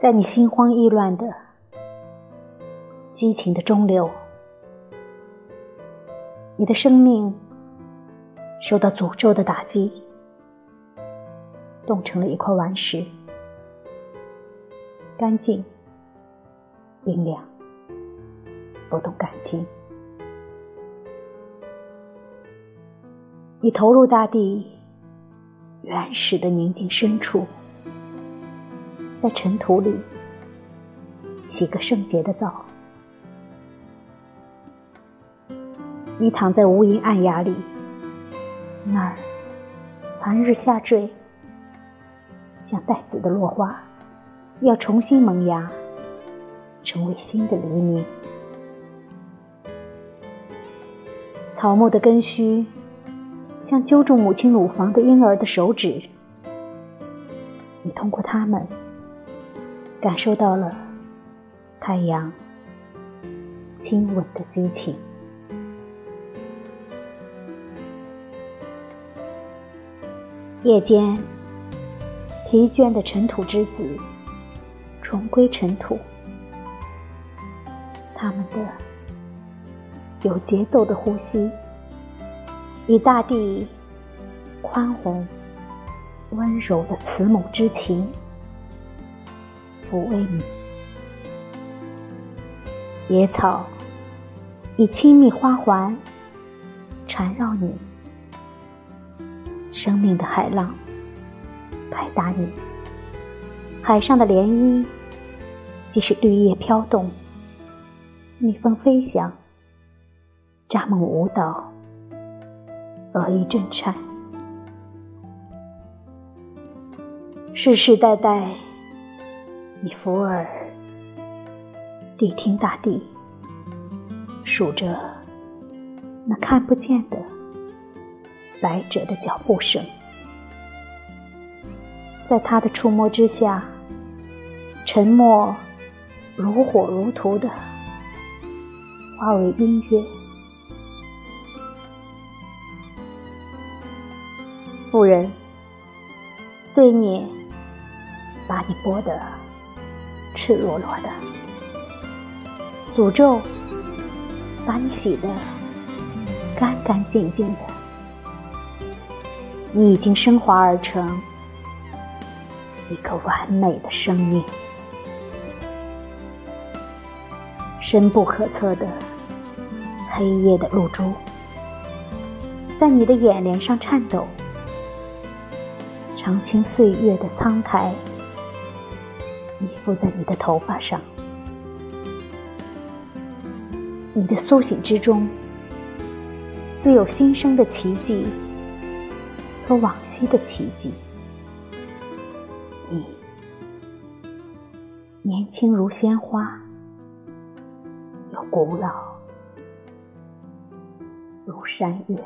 在你心慌意乱的激情的中流，你的生命受到诅咒的打击，冻成了一块顽石，干净、冰凉，不动感情。你投入大地原始的宁静深处。在尘土里洗个圣洁的澡，你躺在无垠暗崖里，那儿寒日下坠，像带籽的落花，要重新萌芽，成为新的黎明。草木的根须，像揪住母亲乳房的婴儿的手指，你通过它们。感受到了太阳亲吻的激情。夜间，疲倦的尘土之子重归尘土，他们的有节奏的呼吸，与大地宽宏温柔的慈母之情。抚慰你，野草以亲密花环缠绕你，生命的海浪拍打你，海上的涟漪即使绿叶飘动，蜜蜂飞翔，蚱蜢舞蹈，鹅一震颤，世世代代。你伏耳谛听大地，数着那看不见的来者的脚步声，在他的触摸之下，沉默如火如荼的化为音乐。妇人，罪孽把你剥得。赤裸裸的诅咒，把你洗得干干净净的。你已经升华而成一个完美的生命，深不可测的黑夜的露珠，在你的眼帘上颤抖，长青岁月的苍苔。依附在你的头发上，你的苏醒之中，自有新生的奇迹和往昔的奇迹。你年轻如鲜花，又古老如山岳。